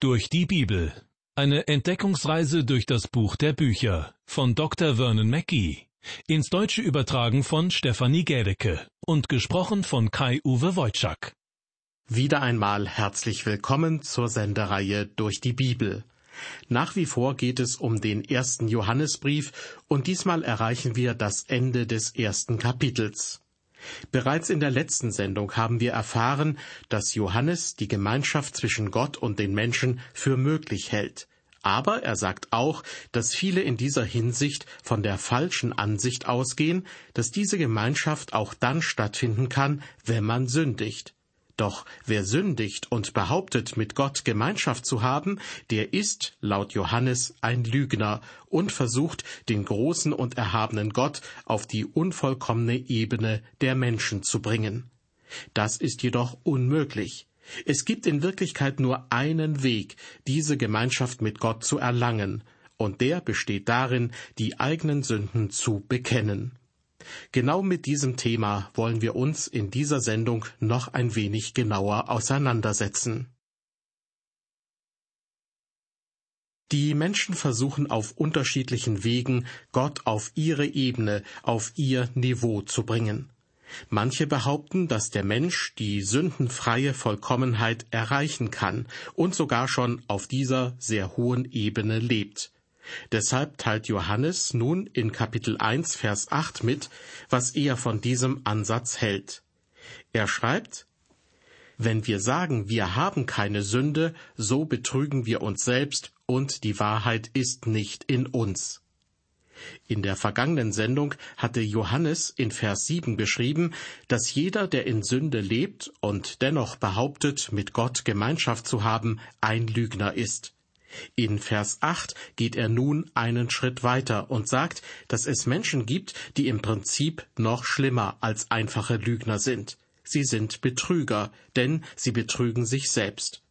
Durch die Bibel. Eine Entdeckungsreise durch das Buch der Bücher von Dr. Vernon Mackey. Ins Deutsche übertragen von Stefanie Gädecke und gesprochen von Kai-Uwe Wojczak. Wieder einmal herzlich willkommen zur Sendereihe Durch die Bibel. Nach wie vor geht es um den ersten Johannesbrief und diesmal erreichen wir das Ende des ersten Kapitels. Bereits in der letzten Sendung haben wir erfahren, dass Johannes die Gemeinschaft zwischen Gott und den Menschen für möglich hält. Aber er sagt auch, dass viele in dieser Hinsicht von der falschen Ansicht ausgehen, dass diese Gemeinschaft auch dann stattfinden kann, wenn man sündigt. Doch wer sündigt und behauptet, mit Gott Gemeinschaft zu haben, der ist, laut Johannes, ein Lügner und versucht, den großen und erhabenen Gott auf die unvollkommene Ebene der Menschen zu bringen. Das ist jedoch unmöglich. Es gibt in Wirklichkeit nur einen Weg, diese Gemeinschaft mit Gott zu erlangen, und der besteht darin, die eigenen Sünden zu bekennen. Genau mit diesem Thema wollen wir uns in dieser Sendung noch ein wenig genauer auseinandersetzen. Die Menschen versuchen auf unterschiedlichen Wegen, Gott auf ihre Ebene, auf ihr Niveau zu bringen. Manche behaupten, dass der Mensch die sündenfreie Vollkommenheit erreichen kann und sogar schon auf dieser sehr hohen Ebene lebt. Deshalb teilt Johannes nun in Kapitel 1, Vers 8 mit, was er von diesem Ansatz hält. Er schreibt, Wenn wir sagen, wir haben keine Sünde, so betrügen wir uns selbst und die Wahrheit ist nicht in uns. In der vergangenen Sendung hatte Johannes in Vers 7 beschrieben, dass jeder, der in Sünde lebt und dennoch behauptet, mit Gott Gemeinschaft zu haben, ein Lügner ist. In Vers 8 geht er nun einen Schritt weiter und sagt, dass es Menschen gibt, die im Prinzip noch schlimmer als einfache Lügner sind. Sie sind Betrüger, denn sie betrügen sich selbst.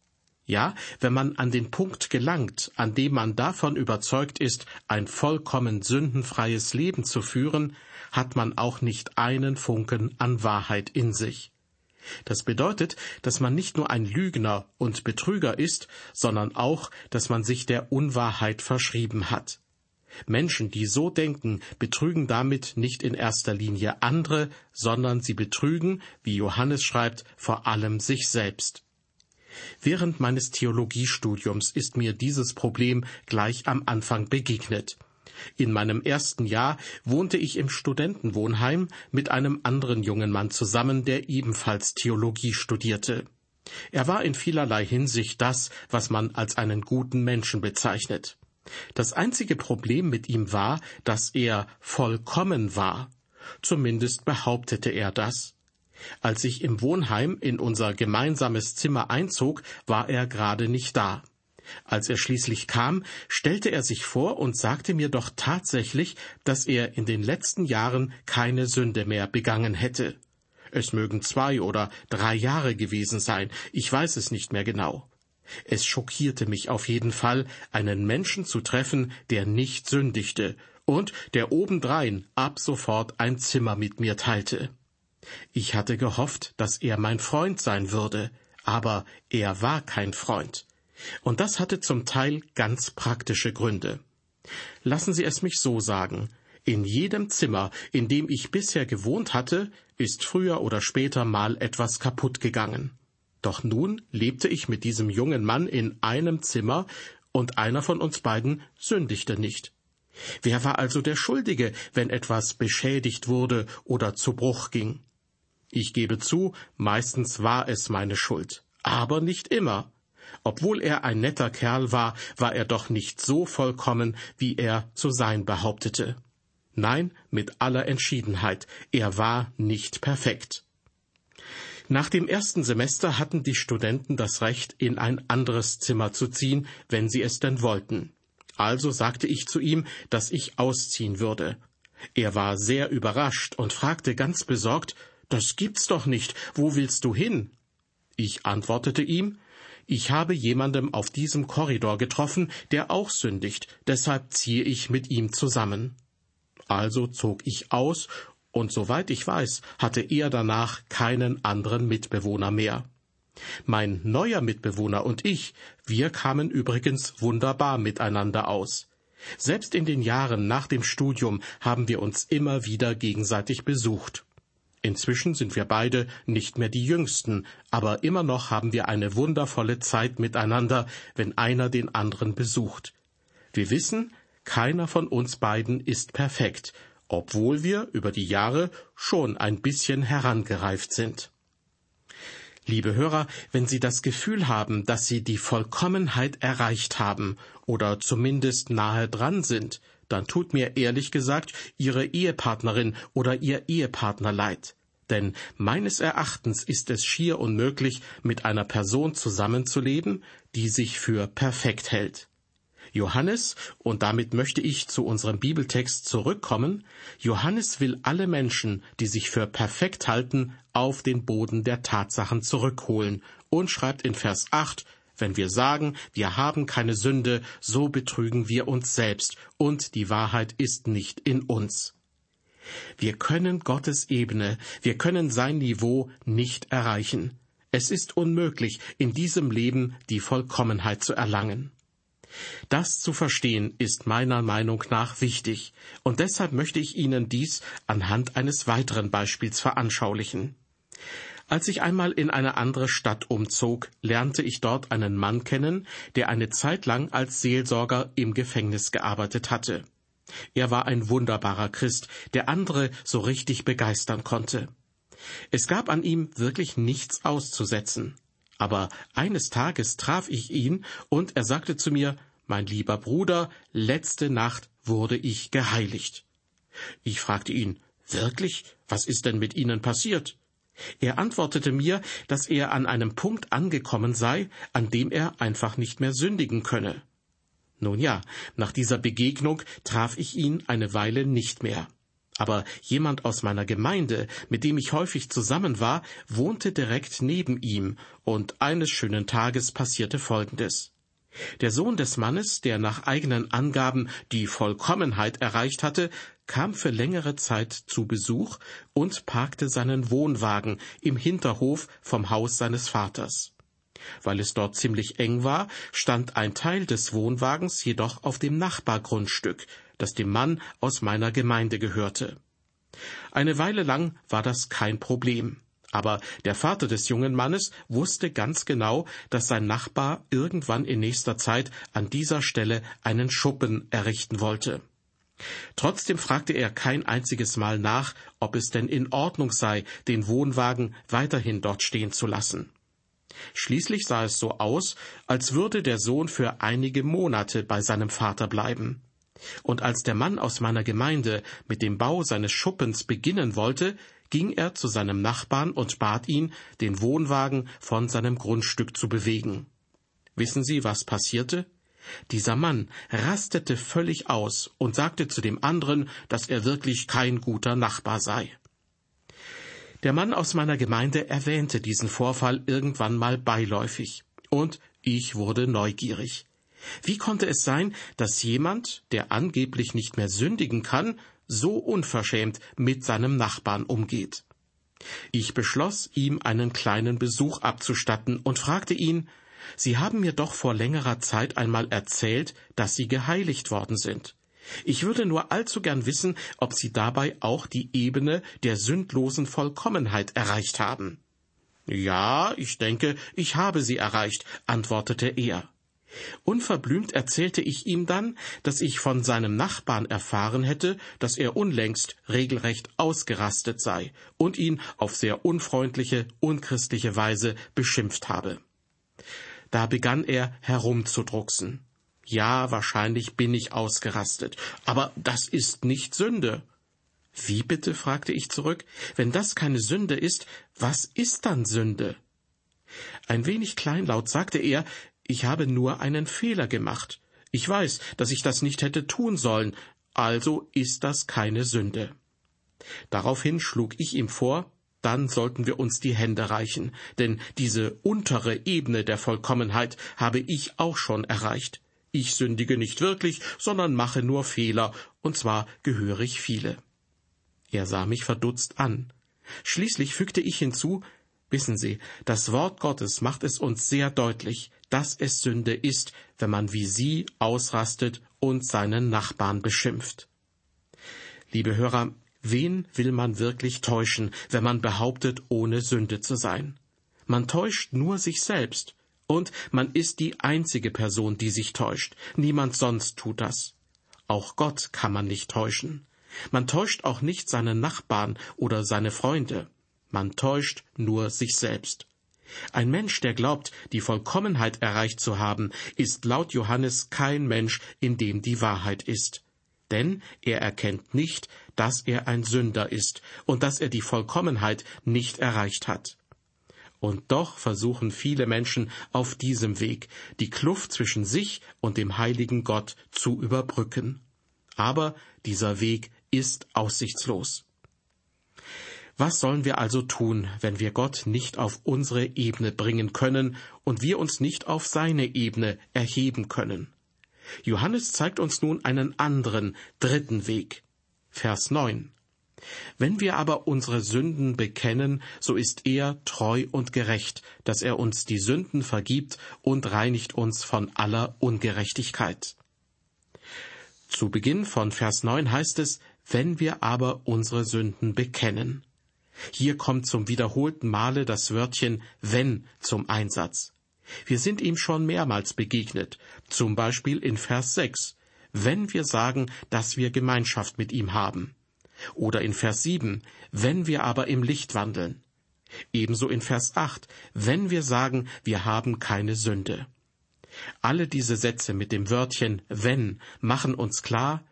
Ja, wenn man an den Punkt gelangt, an dem man davon überzeugt ist, ein vollkommen sündenfreies Leben zu führen, hat man auch nicht einen Funken an Wahrheit in sich. Das bedeutet, dass man nicht nur ein Lügner und Betrüger ist, sondern auch, dass man sich der Unwahrheit verschrieben hat. Menschen, die so denken, betrügen damit nicht in erster Linie andere, sondern sie betrügen, wie Johannes schreibt, vor allem sich selbst. Während meines Theologiestudiums ist mir dieses Problem gleich am Anfang begegnet. In meinem ersten Jahr wohnte ich im Studentenwohnheim mit einem anderen jungen Mann zusammen, der ebenfalls Theologie studierte. Er war in vielerlei Hinsicht das, was man als einen guten Menschen bezeichnet. Das einzige Problem mit ihm war, dass er vollkommen war. Zumindest behauptete er das. Als ich im Wohnheim in unser gemeinsames Zimmer einzog, war er gerade nicht da. Als er schließlich kam, stellte er sich vor und sagte mir doch tatsächlich, dass er in den letzten Jahren keine Sünde mehr begangen hätte. Es mögen zwei oder drei Jahre gewesen sein, ich weiß es nicht mehr genau. Es schockierte mich auf jeden Fall, einen Menschen zu treffen, der nicht sündigte und der obendrein ab sofort ein Zimmer mit mir teilte. Ich hatte gehofft, dass er mein Freund sein würde, aber er war kein Freund. Und das hatte zum Teil ganz praktische Gründe. Lassen Sie es mich so sagen. In jedem Zimmer, in dem ich bisher gewohnt hatte, ist früher oder später mal etwas kaputt gegangen. Doch nun lebte ich mit diesem jungen Mann in einem Zimmer, und einer von uns beiden sündigte nicht. Wer war also der Schuldige, wenn etwas beschädigt wurde oder zu Bruch ging? Ich gebe zu, meistens war es meine Schuld, aber nicht immer. Obwohl er ein netter Kerl war, war er doch nicht so vollkommen, wie er zu sein behauptete. Nein, mit aller Entschiedenheit, er war nicht perfekt. Nach dem ersten Semester hatten die Studenten das Recht, in ein anderes Zimmer zu ziehen, wenn sie es denn wollten. Also sagte ich zu ihm, dass ich ausziehen würde. Er war sehr überrascht und fragte ganz besorgt, Das gibt's doch nicht, wo willst du hin? Ich antwortete ihm, ich habe jemandem auf diesem Korridor getroffen, der auch sündigt, deshalb ziehe ich mit ihm zusammen. Also zog ich aus, und soweit ich weiß, hatte er danach keinen anderen Mitbewohner mehr. Mein neuer Mitbewohner und ich, wir kamen übrigens wunderbar miteinander aus. Selbst in den Jahren nach dem Studium haben wir uns immer wieder gegenseitig besucht. Inzwischen sind wir beide nicht mehr die Jüngsten, aber immer noch haben wir eine wundervolle Zeit miteinander, wenn einer den anderen besucht. Wir wissen, keiner von uns beiden ist perfekt, obwohl wir über die Jahre schon ein bisschen herangereift sind. Liebe Hörer, wenn Sie das Gefühl haben, dass Sie die Vollkommenheit erreicht haben oder zumindest nahe dran sind, dann tut mir ehrlich gesagt Ihre Ehepartnerin oder Ihr Ehepartner leid. Denn meines Erachtens ist es schier unmöglich, mit einer Person zusammenzuleben, die sich für perfekt hält. Johannes, und damit möchte ich zu unserem Bibeltext zurückkommen, Johannes will alle Menschen, die sich für perfekt halten, auf den Boden der Tatsachen zurückholen und schreibt in Vers 8, wenn wir sagen, wir haben keine Sünde, so betrügen wir uns selbst, und die Wahrheit ist nicht in uns. Wir können Gottes Ebene, wir können sein Niveau nicht erreichen. Es ist unmöglich, in diesem Leben die Vollkommenheit zu erlangen. Das zu verstehen ist meiner Meinung nach wichtig, und deshalb möchte ich Ihnen dies anhand eines weiteren Beispiels veranschaulichen. Als ich einmal in eine andere Stadt umzog, lernte ich dort einen Mann kennen, der eine Zeit lang als Seelsorger im Gefängnis gearbeitet hatte. Er war ein wunderbarer Christ, der andere so richtig begeistern konnte. Es gab an ihm wirklich nichts auszusetzen. Aber eines Tages traf ich ihn, und er sagte zu mir, Mein lieber Bruder, letzte Nacht wurde ich geheiligt. Ich fragte ihn, Wirklich? Was ist denn mit Ihnen passiert? Er antwortete mir, dass er an einem Punkt angekommen sei, an dem er einfach nicht mehr sündigen könne. Nun ja, nach dieser Begegnung traf ich ihn eine Weile nicht mehr. Aber jemand aus meiner Gemeinde, mit dem ich häufig zusammen war, wohnte direkt neben ihm, und eines schönen Tages passierte Folgendes. Der Sohn des Mannes, der nach eigenen Angaben die Vollkommenheit erreicht hatte, kam für längere Zeit zu Besuch und parkte seinen Wohnwagen im Hinterhof vom Haus seines Vaters. Weil es dort ziemlich eng war, stand ein Teil des Wohnwagens jedoch auf dem Nachbargrundstück, das dem Mann aus meiner Gemeinde gehörte. Eine Weile lang war das kein Problem. Aber der Vater des jungen Mannes wusste ganz genau, dass sein Nachbar irgendwann in nächster Zeit an dieser Stelle einen Schuppen errichten wollte. Trotzdem fragte er kein einziges Mal nach, ob es denn in Ordnung sei, den Wohnwagen weiterhin dort stehen zu lassen. Schließlich sah es so aus, als würde der Sohn für einige Monate bei seinem Vater bleiben. Und als der Mann aus meiner Gemeinde mit dem Bau seines Schuppens beginnen wollte, ging er zu seinem Nachbarn und bat ihn, den Wohnwagen von seinem Grundstück zu bewegen. Wissen Sie, was passierte? Dieser Mann rastete völlig aus und sagte zu dem anderen, dass er wirklich kein guter Nachbar sei. Der Mann aus meiner Gemeinde erwähnte diesen Vorfall irgendwann mal beiläufig, und ich wurde neugierig. Wie konnte es sein, dass jemand, der angeblich nicht mehr sündigen kann, so unverschämt mit seinem Nachbarn umgeht? Ich beschloss, ihm einen kleinen Besuch abzustatten und fragte ihn, Sie haben mir doch vor längerer Zeit einmal erzählt, dass Sie geheiligt worden sind. Ich würde nur allzu gern wissen, ob Sie dabei auch die Ebene der sündlosen Vollkommenheit erreicht haben. Ja, ich denke, ich habe sie erreicht, antwortete er. Unverblümt erzählte ich ihm dann, dass ich von seinem Nachbarn erfahren hätte, dass er unlängst regelrecht ausgerastet sei und ihn auf sehr unfreundliche, unchristliche Weise beschimpft habe. Da begann er herumzudrucksen. Ja, wahrscheinlich bin ich ausgerastet, aber das ist nicht Sünde. Wie bitte? fragte ich zurück. Wenn das keine Sünde ist, was ist dann Sünde? Ein wenig kleinlaut sagte er, ich habe nur einen Fehler gemacht. Ich weiß, dass ich das nicht hätte tun sollen, also ist das keine Sünde. Daraufhin schlug ich ihm vor, dann sollten wir uns die Hände reichen, denn diese untere Ebene der Vollkommenheit habe ich auch schon erreicht. Ich sündige nicht wirklich, sondern mache nur Fehler, und zwar gehörig viele. Er sah mich verdutzt an. Schließlich fügte ich hinzu, Wissen Sie, das Wort Gottes macht es uns sehr deutlich, dass es Sünde ist, wenn man wie sie ausrastet und seinen Nachbarn beschimpft. Liebe Hörer, wen will man wirklich täuschen, wenn man behauptet, ohne Sünde zu sein? Man täuscht nur sich selbst, und man ist die einzige Person, die sich täuscht. Niemand sonst tut das. Auch Gott kann man nicht täuschen. Man täuscht auch nicht seine Nachbarn oder seine Freunde. Man täuscht nur sich selbst. Ein Mensch, der glaubt, die Vollkommenheit erreicht zu haben, ist laut Johannes kein Mensch, in dem die Wahrheit ist. Denn er erkennt nicht, dass er ein Sünder ist und dass er die Vollkommenheit nicht erreicht hat. Und doch versuchen viele Menschen auf diesem Weg, die Kluft zwischen sich und dem heiligen Gott zu überbrücken. Aber dieser Weg ist aussichtslos. Was sollen wir also tun, wenn wir Gott nicht auf unsere Ebene bringen können und wir uns nicht auf seine Ebene erheben können? Johannes zeigt uns nun einen anderen, dritten Weg. Vers 9. Wenn wir aber unsere Sünden bekennen, so ist er treu und gerecht, dass er uns die Sünden vergibt und reinigt uns von aller Ungerechtigkeit. Zu Beginn von Vers 9 heißt es, wenn wir aber unsere Sünden bekennen. Hier kommt zum wiederholten Male das Wörtchen wenn zum Einsatz. Wir sind ihm schon mehrmals begegnet, zum Beispiel in Vers 6, wenn wir sagen, dass wir Gemeinschaft mit ihm haben. Oder in Vers 7, wenn wir aber im Licht wandeln. Ebenso in Vers 8, wenn wir sagen, wir haben keine Sünde. Alle diese Sätze mit dem Wörtchen wenn machen uns klar,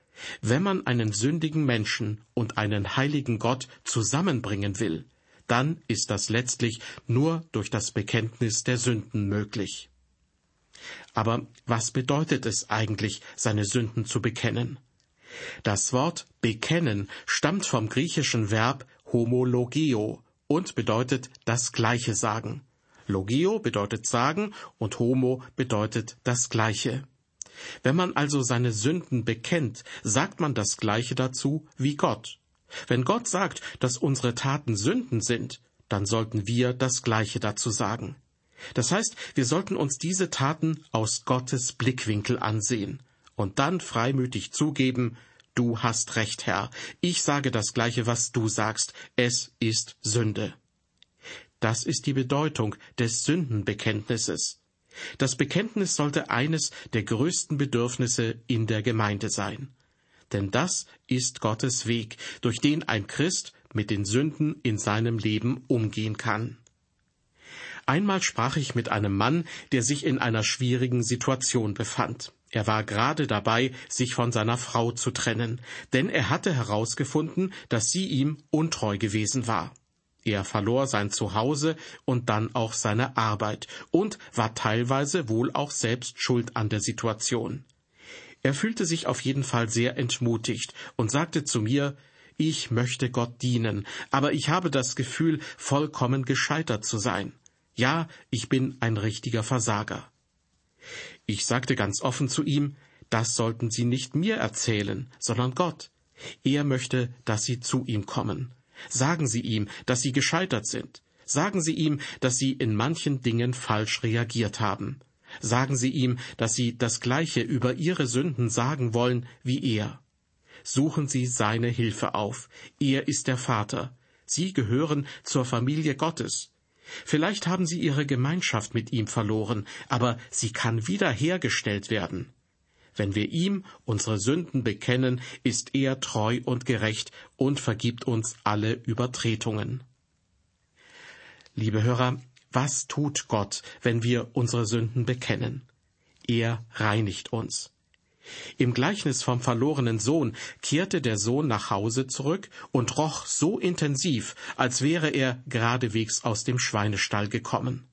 wenn man einen sündigen Menschen und einen heiligen Gott zusammenbringen will, dann ist das letztlich nur durch das Bekenntnis der Sünden möglich. Aber was bedeutet es eigentlich, seine Sünden zu bekennen? Das Wort bekennen stammt vom griechischen Verb homologeo und bedeutet das Gleiche sagen. Logio bedeutet sagen und homo bedeutet das Gleiche. Wenn man also seine Sünden bekennt, sagt man das Gleiche dazu wie Gott. Wenn Gott sagt, dass unsere Taten Sünden sind, dann sollten wir das Gleiche dazu sagen. Das heißt, wir sollten uns diese Taten aus Gottes Blickwinkel ansehen und dann freimütig zugeben, du hast recht, Herr, ich sage das Gleiche, was du sagst, es ist Sünde. Das ist die Bedeutung des Sündenbekenntnisses. Das Bekenntnis sollte eines der größten Bedürfnisse in der Gemeinde sein. Denn das ist Gottes Weg, durch den ein Christ mit den Sünden in seinem Leben umgehen kann. Einmal sprach ich mit einem Mann, der sich in einer schwierigen Situation befand. Er war gerade dabei, sich von seiner Frau zu trennen, denn er hatte herausgefunden, dass sie ihm untreu gewesen war. Er verlor sein Zuhause und dann auch seine Arbeit und war teilweise wohl auch selbst schuld an der Situation. Er fühlte sich auf jeden Fall sehr entmutigt und sagte zu mir, ich möchte Gott dienen, aber ich habe das Gefühl, vollkommen gescheitert zu sein. Ja, ich bin ein richtiger Versager. Ich sagte ganz offen zu ihm, das sollten Sie nicht mir erzählen, sondern Gott. Er möchte, dass Sie zu ihm kommen. Sagen Sie ihm, dass Sie gescheitert sind. Sagen Sie ihm, dass Sie in manchen Dingen falsch reagiert haben. Sagen Sie ihm, dass Sie das Gleiche über Ihre Sünden sagen wollen wie er. Suchen Sie seine Hilfe auf. Er ist der Vater. Sie gehören zur Familie Gottes. Vielleicht haben Sie Ihre Gemeinschaft mit ihm verloren, aber sie kann wiederhergestellt werden. Wenn wir ihm unsere Sünden bekennen, ist er treu und gerecht und vergibt uns alle Übertretungen. Liebe Hörer, was tut Gott, wenn wir unsere Sünden bekennen? Er reinigt uns. Im Gleichnis vom verlorenen Sohn kehrte der Sohn nach Hause zurück und roch so intensiv, als wäre er geradewegs aus dem Schweinestall gekommen.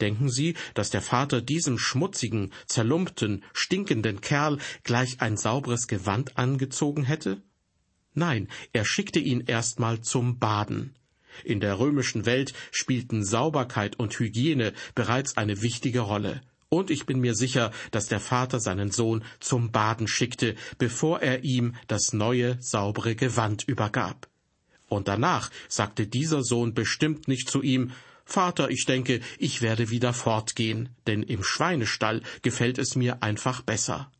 Denken Sie, dass der Vater diesem schmutzigen, zerlumpten, stinkenden Kerl gleich ein sauberes Gewand angezogen hätte? Nein, er schickte ihn erstmal zum Baden. In der römischen Welt spielten Sauberkeit und Hygiene bereits eine wichtige Rolle. Und ich bin mir sicher, dass der Vater seinen Sohn zum Baden schickte, bevor er ihm das neue, saubere Gewand übergab. Und danach sagte dieser Sohn bestimmt nicht zu ihm, Vater, ich denke, ich werde wieder fortgehen, denn im Schweinestall gefällt es mir einfach besser.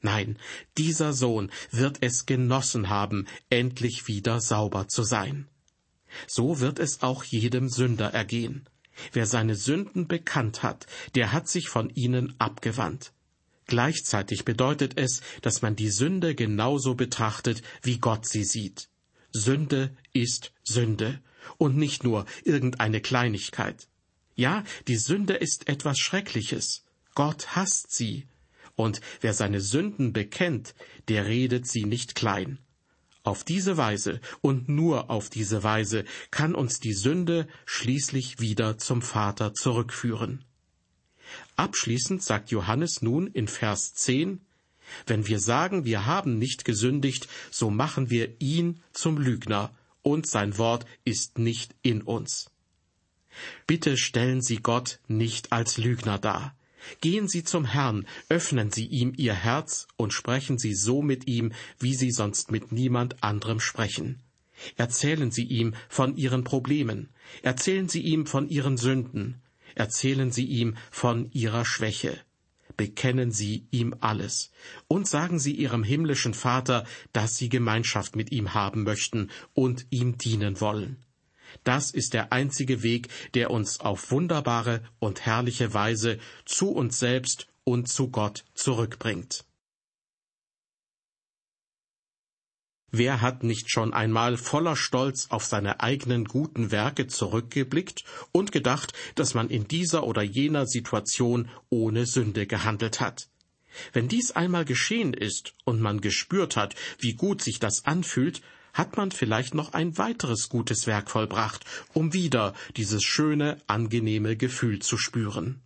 Nein, dieser Sohn wird es genossen haben, endlich wieder sauber zu sein. So wird es auch jedem Sünder ergehen. Wer seine Sünden bekannt hat, der hat sich von ihnen abgewandt. Gleichzeitig bedeutet es, dass man die Sünde genauso betrachtet, wie Gott sie sieht. Sünde ist Sünde und nicht nur irgendeine Kleinigkeit. Ja, die Sünde ist etwas Schreckliches. Gott hasst sie. Und wer seine Sünden bekennt, der redet sie nicht klein. Auf diese Weise und nur auf diese Weise kann uns die Sünde schließlich wieder zum Vater zurückführen. Abschließend sagt Johannes nun in Vers 10, wenn wir sagen, wir haben nicht gesündigt, so machen wir ihn zum Lügner, und sein Wort ist nicht in uns. Bitte stellen Sie Gott nicht als Lügner dar. Gehen Sie zum Herrn, öffnen Sie ihm Ihr Herz und sprechen Sie so mit ihm, wie Sie sonst mit niemand anderem sprechen. Erzählen Sie ihm von Ihren Problemen, erzählen Sie ihm von Ihren Sünden, erzählen Sie ihm von Ihrer Schwäche. Bekennen Sie ihm alles und sagen Sie Ihrem himmlischen Vater, dass Sie Gemeinschaft mit ihm haben möchten und ihm dienen wollen. Das ist der einzige Weg, der uns auf wunderbare und herrliche Weise zu uns selbst und zu Gott zurückbringt. Wer hat nicht schon einmal voller Stolz auf seine eigenen guten Werke zurückgeblickt und gedacht, dass man in dieser oder jener Situation ohne Sünde gehandelt hat? Wenn dies einmal geschehen ist und man gespürt hat, wie gut sich das anfühlt, hat man vielleicht noch ein weiteres gutes Werk vollbracht, um wieder dieses schöne, angenehme Gefühl zu spüren.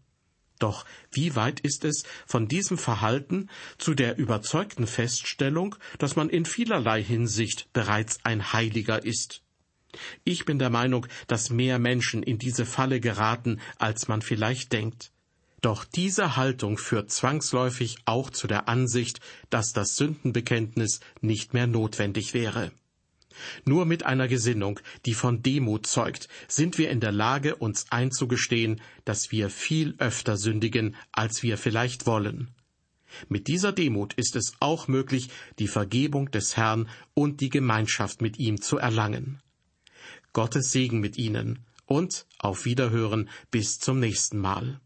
Doch wie weit ist es von diesem Verhalten zu der überzeugten Feststellung, dass man in vielerlei Hinsicht bereits ein Heiliger ist? Ich bin der Meinung, dass mehr Menschen in diese Falle geraten, als man vielleicht denkt. Doch diese Haltung führt zwangsläufig auch zu der Ansicht, dass das Sündenbekenntnis nicht mehr notwendig wäre. Nur mit einer Gesinnung, die von Demut zeugt, sind wir in der Lage, uns einzugestehen, dass wir viel öfter sündigen, als wir vielleicht wollen. Mit dieser Demut ist es auch möglich, die Vergebung des Herrn und die Gemeinschaft mit ihm zu erlangen. Gottes Segen mit Ihnen und auf Wiederhören bis zum nächsten Mal.